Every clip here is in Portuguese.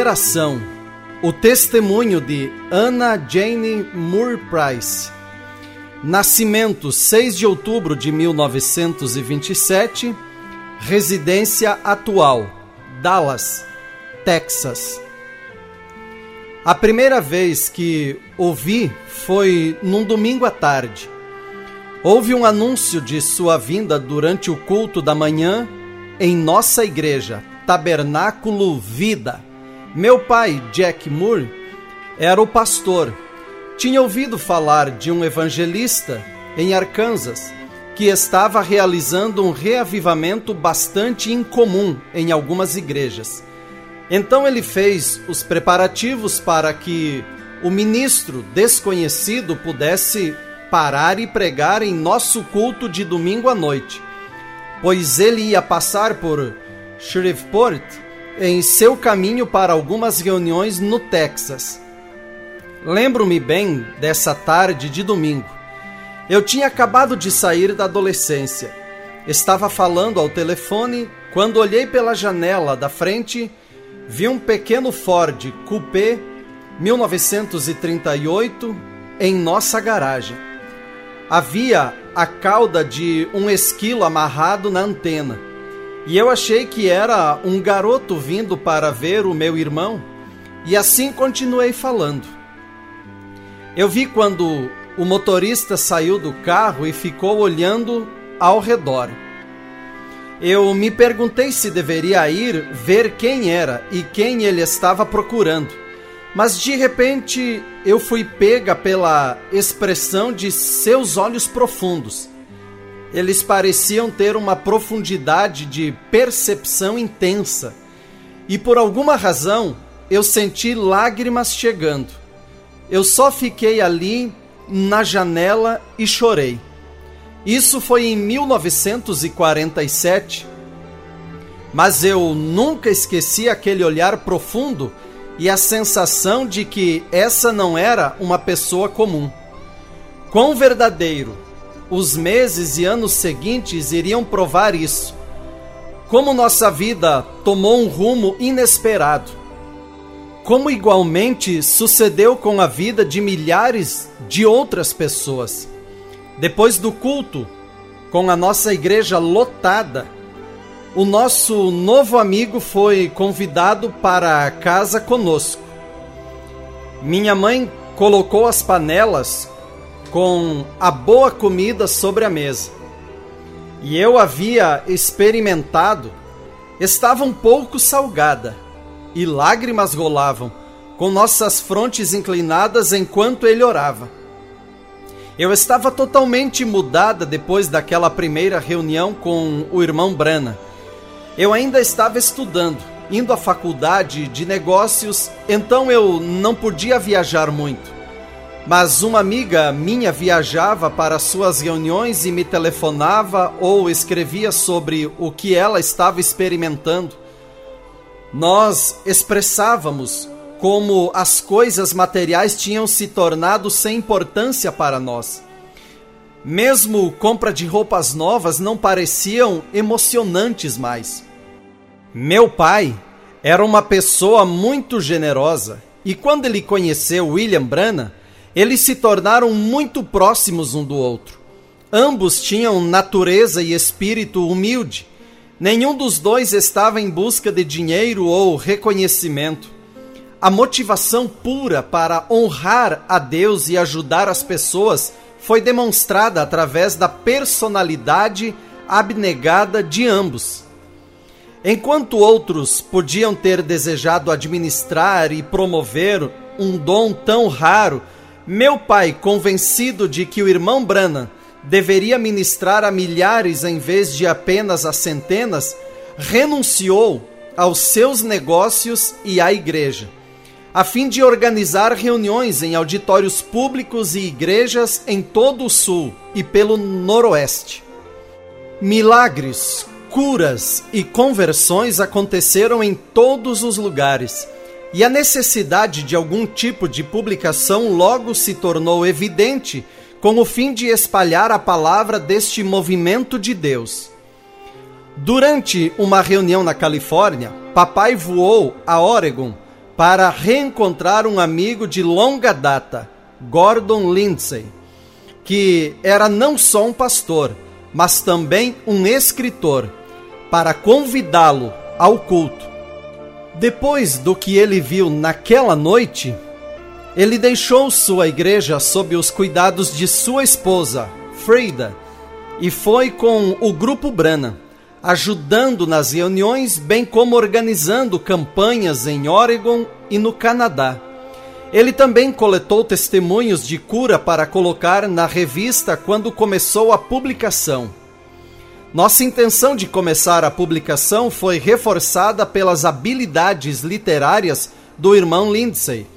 Geração O testemunho de Anna Jane Moore Price. Nascimento 6 de outubro de 1927. Residência atual Dallas, Texas. A primeira vez que ouvi foi num domingo à tarde. Houve um anúncio de sua vinda durante o culto da manhã em nossa igreja, Tabernáculo Vida. Meu pai, Jack Moore, era o pastor. Tinha ouvido falar de um evangelista em Arkansas que estava realizando um reavivamento bastante incomum em algumas igrejas. Então ele fez os preparativos para que o ministro desconhecido pudesse parar e pregar em nosso culto de domingo à noite, pois ele ia passar por Shreveport em seu caminho para algumas reuniões no Texas. Lembro-me bem dessa tarde de domingo. Eu tinha acabado de sair da adolescência. Estava falando ao telefone quando olhei pela janela da frente, vi um pequeno Ford Coupé 1938 em nossa garagem. Havia a cauda de um esquilo amarrado na antena e eu achei que era um garoto vindo para ver o meu irmão, e assim continuei falando. Eu vi quando o motorista saiu do carro e ficou olhando ao redor. Eu me perguntei se deveria ir ver quem era e quem ele estava procurando, mas de repente eu fui pega pela expressão de seus olhos profundos eles pareciam ter uma profundidade de percepção intensa. E por alguma razão, eu senti lágrimas chegando. Eu só fiquei ali na janela e chorei. Isso foi em 1947. Mas eu nunca esqueci aquele olhar profundo e a sensação de que essa não era uma pessoa comum. Quão verdadeiro os meses e anos seguintes iriam provar isso. Como nossa vida tomou um rumo inesperado. Como igualmente sucedeu com a vida de milhares de outras pessoas. Depois do culto, com a nossa igreja lotada, o nosso novo amigo foi convidado para a casa conosco. Minha mãe colocou as panelas com a boa comida sobre a mesa. E eu havia experimentado, estava um pouco salgada, e lágrimas rolavam, com nossas frontes inclinadas enquanto ele orava. Eu estava totalmente mudada depois daquela primeira reunião com o irmão Brana. Eu ainda estava estudando, indo à faculdade de negócios, então eu não podia viajar muito. Mas uma amiga minha viajava para suas reuniões e me telefonava ou escrevia sobre o que ela estava experimentando. Nós expressávamos como as coisas materiais tinham se tornado sem importância para nós. Mesmo compra de roupas novas não pareciam emocionantes mais. Meu pai era uma pessoa muito generosa e quando ele conheceu William Branagh, eles se tornaram muito próximos um do outro. Ambos tinham natureza e espírito humilde. Nenhum dos dois estava em busca de dinheiro ou reconhecimento. A motivação pura para honrar a Deus e ajudar as pessoas foi demonstrada através da personalidade abnegada de ambos. Enquanto outros podiam ter desejado administrar e promover um dom tão raro meu pai, convencido de que o irmão Brana deveria ministrar a milhares em vez de apenas a centenas, renunciou aos seus negócios e à igreja, a fim de organizar reuniões em auditórios públicos e igrejas em todo o sul e pelo noroeste. Milagres, curas e conversões aconteceram em todos os lugares e a necessidade de algum tipo de publicação logo se tornou evidente com o fim de espalhar a palavra deste movimento de Deus. Durante uma reunião na Califórnia, papai voou a Oregon para reencontrar um amigo de longa data, Gordon Lindsay, que era não só um pastor, mas também um escritor, para convidá-lo ao culto. Depois do que ele viu naquela noite, ele deixou sua igreja sob os cuidados de sua esposa, Freda, e foi com o grupo Brana ajudando nas reuniões, bem como organizando campanhas em Oregon e no Canadá. Ele também coletou testemunhos de cura para colocar na revista quando começou a publicação. Nossa intenção de começar a publicação foi reforçada pelas habilidades literárias do irmão Lindsay.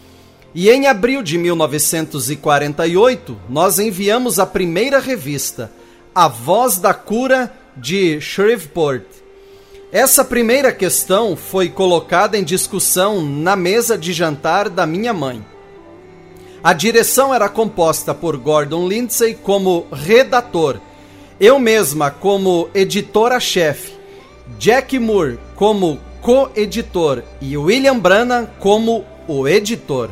E em abril de 1948, nós enviamos a primeira revista, A Voz da Cura de Shreveport. Essa primeira questão foi colocada em discussão na mesa de jantar da minha mãe. A direção era composta por Gordon Lindsay como redator, eu mesma como editora-chefe, Jack Moore como co-editor e William Brannan como o editor.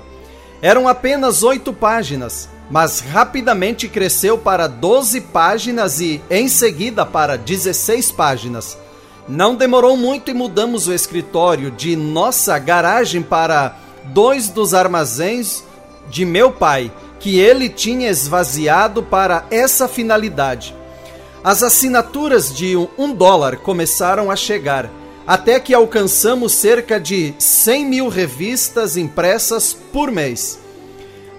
Eram apenas oito páginas, mas rapidamente cresceu para 12 páginas e, em seguida, para 16 páginas. Não demorou muito e mudamos o escritório de nossa garagem para dois dos armazéns de meu pai, que ele tinha esvaziado para essa finalidade. As assinaturas de um dólar começaram a chegar, até que alcançamos cerca de 100 mil revistas impressas por mês.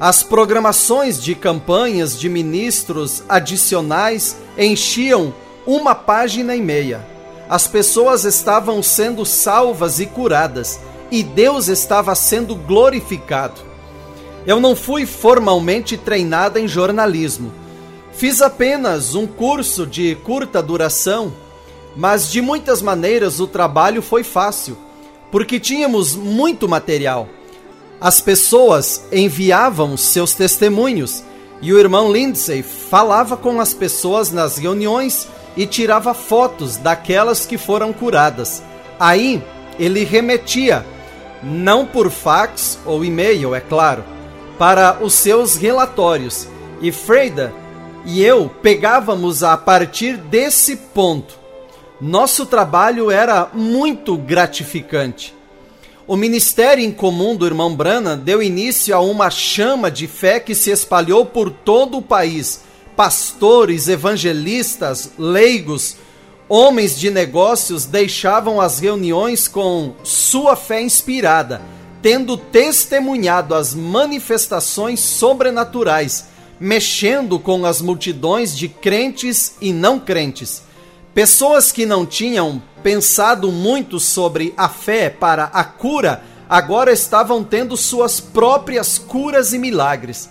As programações de campanhas de ministros adicionais enchiam uma página e meia. As pessoas estavam sendo salvas e curadas, e Deus estava sendo glorificado. Eu não fui formalmente treinada em jornalismo. Fiz apenas um curso de curta duração, mas de muitas maneiras o trabalho foi fácil, porque tínhamos muito material. As pessoas enviavam seus testemunhos e o irmão Lindsay falava com as pessoas nas reuniões e tirava fotos daquelas que foram curadas. Aí ele remetia, não por fax ou e-mail, é claro, para os seus relatórios. E Freda e eu pegávamos a partir desse ponto. Nosso trabalho era muito gratificante. O ministério em comum do irmão Brana deu início a uma chama de fé que se espalhou por todo o país. Pastores, evangelistas, leigos, homens de negócios deixavam as reuniões com sua fé inspirada, tendo testemunhado as manifestações sobrenaturais, mexendo com as multidões de crentes e não crentes. Pessoas que não tinham pensado muito sobre a fé para a cura agora estavam tendo suas próprias curas e milagres.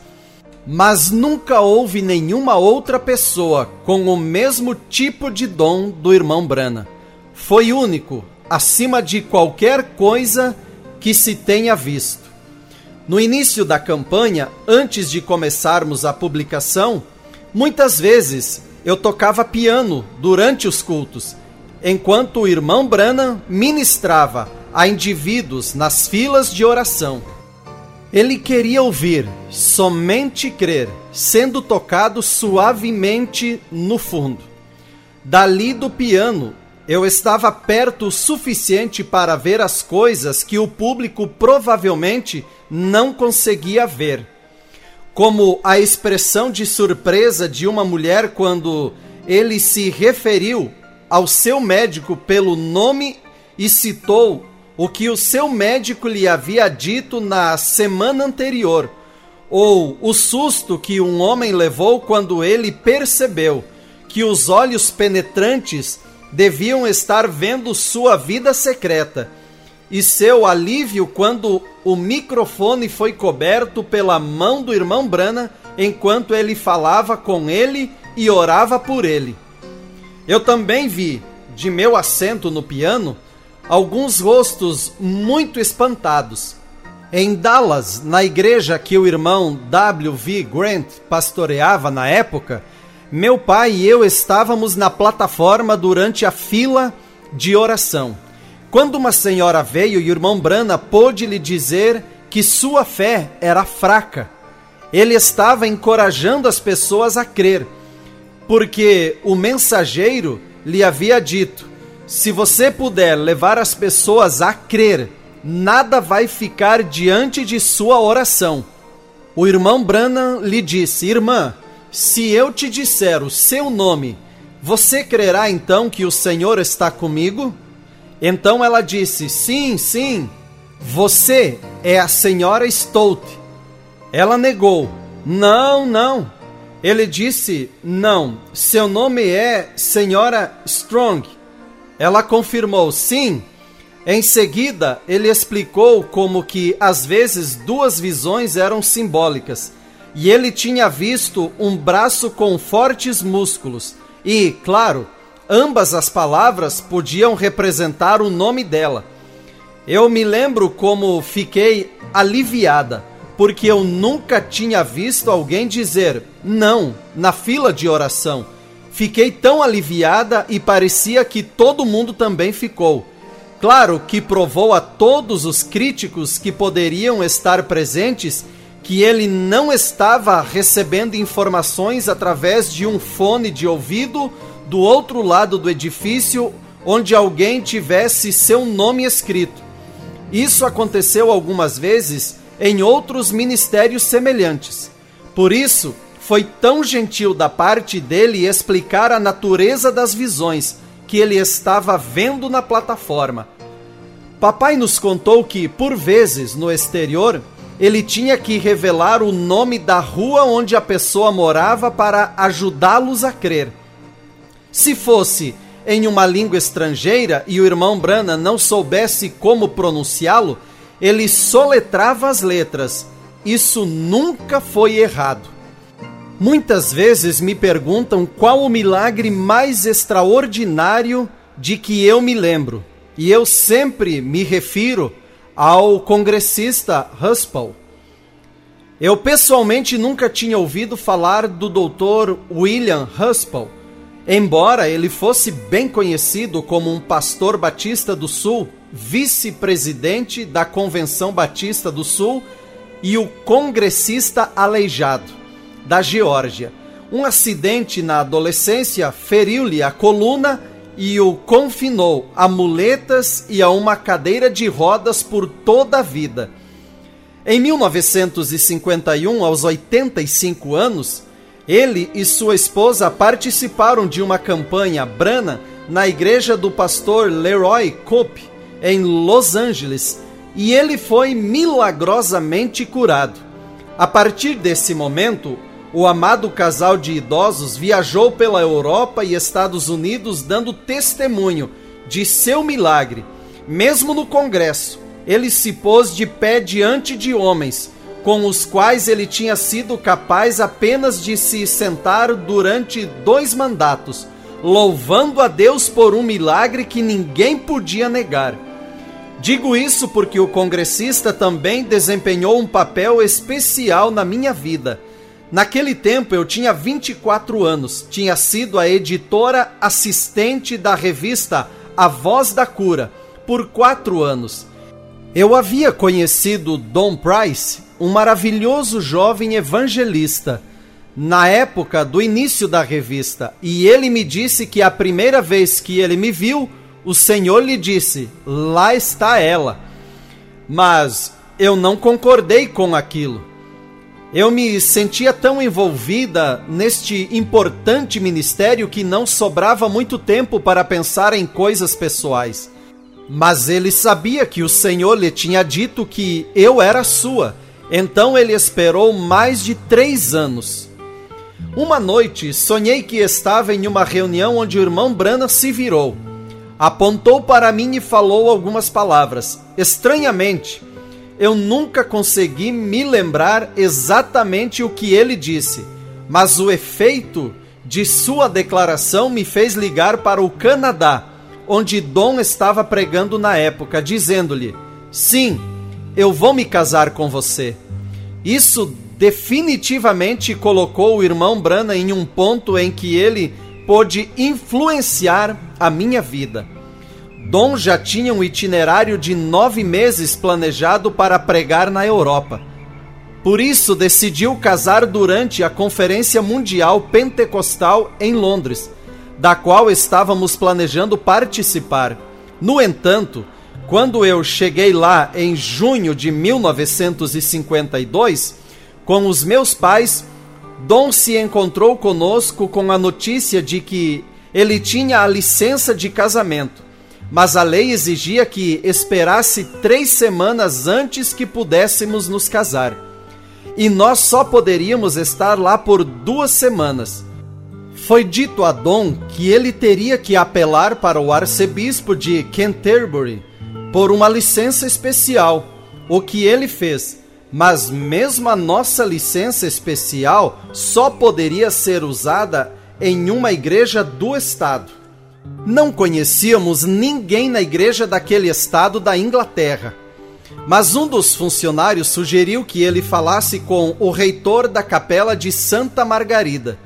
Mas nunca houve nenhuma outra pessoa com o mesmo tipo de dom do irmão Brana. Foi único, acima de qualquer coisa que se tenha visto. No início da campanha, antes de começarmos a publicação, muitas vezes eu tocava piano durante os cultos, enquanto o irmão Branham ministrava a indivíduos nas filas de oração. Ele queria ouvir, somente crer, sendo tocado suavemente no fundo. Dali do piano, eu estava perto o suficiente para ver as coisas que o público provavelmente não conseguia ver. Como a expressão de surpresa de uma mulher quando ele se referiu ao seu médico pelo nome e citou o que o seu médico lhe havia dito na semana anterior, ou o susto que um homem levou quando ele percebeu que os olhos penetrantes deviam estar vendo sua vida secreta e seu alívio quando o microfone foi coberto pela mão do irmão Brana enquanto ele falava com ele e orava por ele. Eu também vi, de meu assento no piano, alguns rostos muito espantados. Em Dallas, na igreja que o irmão W.V. Grant pastoreava na época, meu pai e eu estávamos na plataforma durante a fila de oração. Quando uma senhora veio e o irmão Brana pôde lhe dizer que sua fé era fraca, ele estava encorajando as pessoas a crer, porque o mensageiro lhe havia dito: se você puder levar as pessoas a crer, nada vai ficar diante de sua oração. O irmão Branham lhe disse: Irmã, se eu te disser o seu nome, você crerá então que o Senhor está comigo? Então ela disse: Sim, sim, você é a senhora Stout. Ela negou: Não, não. Ele disse: Não, seu nome é senhora Strong. Ela confirmou: Sim. Em seguida, ele explicou como que às vezes duas visões eram simbólicas e ele tinha visto um braço com fortes músculos e, claro, ambas as palavras podiam representar o nome dela. Eu me lembro como fiquei aliviada, porque eu nunca tinha visto alguém dizer não na fila de oração. Fiquei tão aliviada e parecia que todo mundo também ficou. Claro que provou a todos os críticos que poderiam estar presentes que ele não estava recebendo informações através de um fone de ouvido do outro lado do edifício onde alguém tivesse seu nome escrito. Isso aconteceu algumas vezes em outros ministérios semelhantes. Por isso, foi tão gentil da parte dele explicar a natureza das visões que ele estava vendo na plataforma. Papai nos contou que, por vezes, no exterior, ele tinha que revelar o nome da rua onde a pessoa morava para ajudá-los a crer. Se fosse em uma língua estrangeira e o irmão Brana não soubesse como pronunciá-lo, ele soletrava as letras. Isso nunca foi errado. Muitas vezes me perguntam qual o milagre mais extraordinário de que eu me lembro, e eu sempre me refiro ao congressista Huspel. Eu pessoalmente nunca tinha ouvido falar do Dr. William Huspel, embora ele fosse bem conhecido como um pastor batista do Sul, vice-presidente da Convenção Batista do Sul e o congressista aleijado da Geórgia. Um acidente na adolescência feriu-lhe a coluna e o confinou a muletas e a uma cadeira de rodas por toda a vida. Em 1951, aos 85 anos, ele e sua esposa participaram de uma campanha brana na igreja do pastor Leroy Cope, em Los Angeles, e ele foi milagrosamente curado. A partir desse momento, o amado casal de idosos viajou pela Europa e Estados Unidos dando testemunho de seu milagre. Mesmo no Congresso, ele se pôs de pé diante de homens, com os quais ele tinha sido capaz apenas de se sentar durante dois mandatos, louvando a Deus por um milagre que ninguém podia negar. Digo isso porque o congressista também desempenhou um papel especial na minha vida Naquele tempo eu tinha 24 anos, tinha sido a editora assistente da revista A Voz da Cura por quatro anos. Eu havia conhecido Don Price, um maravilhoso jovem evangelista, na época do início da revista, e ele me disse que a primeira vez que ele me viu, o Senhor lhe disse: Lá está ela. Mas eu não concordei com aquilo. Eu me sentia tão envolvida neste importante ministério que não sobrava muito tempo para pensar em coisas pessoais. Mas ele sabia que o Senhor lhe tinha dito que eu era sua, então ele esperou mais de três anos. Uma noite, sonhei que estava em uma reunião onde o irmão Brana se virou. Apontou para mim e falou algumas palavras. Estranhamente, eu nunca consegui me lembrar exatamente o que ele disse, mas o efeito de sua declaração me fez ligar para o Canadá, onde Dom estava pregando na época, dizendo-lhe: Sim, eu vou me casar com você. Isso definitivamente colocou o irmão Brana em um ponto em que ele pôde influenciar a minha vida. Dom já tinha um itinerário de nove meses planejado para pregar na Europa. Por isso, decidiu casar durante a Conferência Mundial Pentecostal em Londres, da qual estávamos planejando participar. No entanto, quando eu cheguei lá em junho de 1952, com os meus pais, Dom se encontrou conosco com a notícia de que ele tinha a licença de casamento, mas a lei exigia que esperasse três semanas antes que pudéssemos nos casar. E nós só poderíamos estar lá por duas semanas. Foi dito a Dom que ele teria que apelar para o arcebispo de Canterbury por uma licença especial, o que ele fez mas mesmo a nossa licença especial só poderia ser usada em uma igreja do estado. Não conhecíamos ninguém na igreja daquele estado da Inglaterra. Mas um dos funcionários sugeriu que ele falasse com o reitor da capela de Santa Margarida,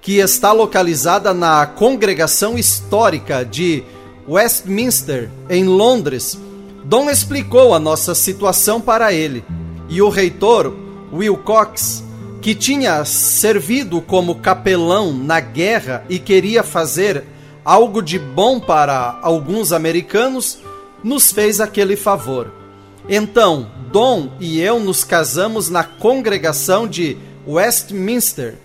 que está localizada na congregação histórica de Westminster, em Londres. Dom explicou a nossa situação para ele e o reitor Wilcox, que tinha servido como capelão na guerra e queria fazer algo de bom para alguns americanos, nos fez aquele favor. Então, Dom e eu nos casamos na congregação de Westminster.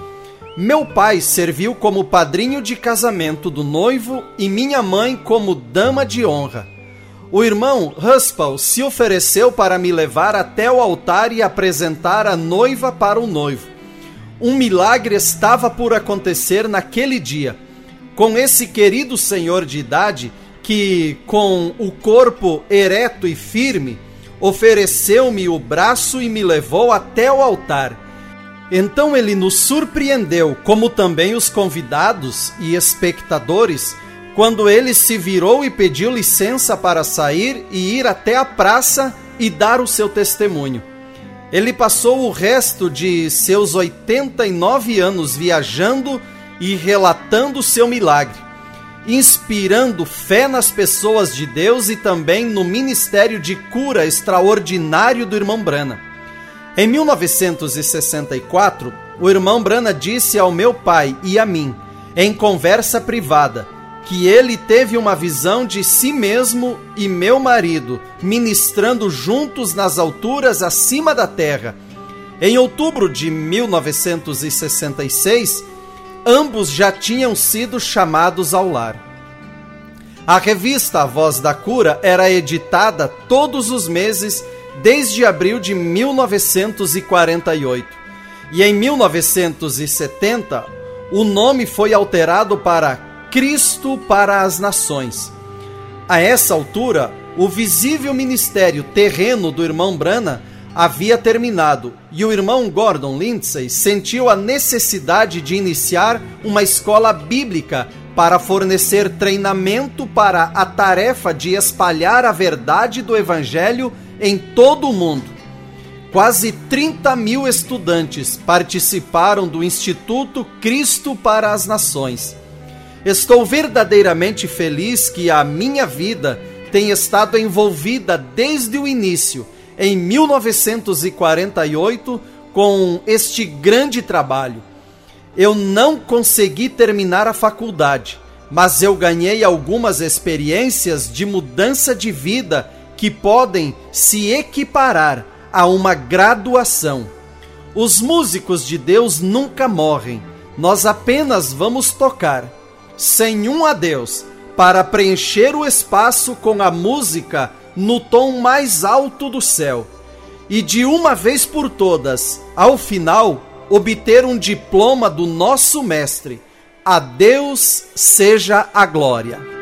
Meu pai serviu como padrinho de casamento do noivo e minha mãe como dama de honra. O irmão Huspal se ofereceu para me levar até o altar e apresentar a noiva para o noivo. Um milagre estava por acontecer naquele dia. Com esse querido senhor de idade, que, com o corpo ereto e firme, ofereceu-me o braço e me levou até o altar. Então ele nos surpreendeu, como também os convidados e espectadores, quando ele se virou e pediu licença para sair e ir até a praça e dar o seu testemunho. Ele passou o resto de seus 89 anos viajando e relatando seu milagre, inspirando fé nas pessoas de Deus e também no ministério de cura extraordinário do irmão Brana. Em 1964, o irmão Brana disse ao meu pai e a mim, em conversa privada, que ele teve uma visão de si mesmo e meu marido ministrando juntos nas alturas acima da terra. Em outubro de 1966, ambos já tinham sido chamados ao lar. A revista A Voz da Cura era editada todos os meses desde abril de 1948. E em 1970, o nome foi alterado para Cristo para as nações. A essa altura, o visível ministério terreno do irmão Brana havia terminado e o irmão Gordon Lindsay sentiu a necessidade de iniciar uma escola bíblica para fornecer treinamento para a tarefa de espalhar a verdade do Evangelho em todo o mundo. Quase 30 mil estudantes participaram do Instituto Cristo para as Nações. Estou verdadeiramente feliz que a minha vida tenha estado envolvida desde o início, em 1948, com este grande trabalho. Eu não consegui terminar a faculdade, mas eu ganhei algumas experiências de mudança de vida que podem se equiparar a uma graduação. Os músicos de Deus nunca morrem, nós apenas vamos tocar sem um adeus, para preencher o espaço com a música no tom mais alto do céu. E de uma vez por todas, ao final, obter um diploma do nosso Mestre. A Deus seja a glória.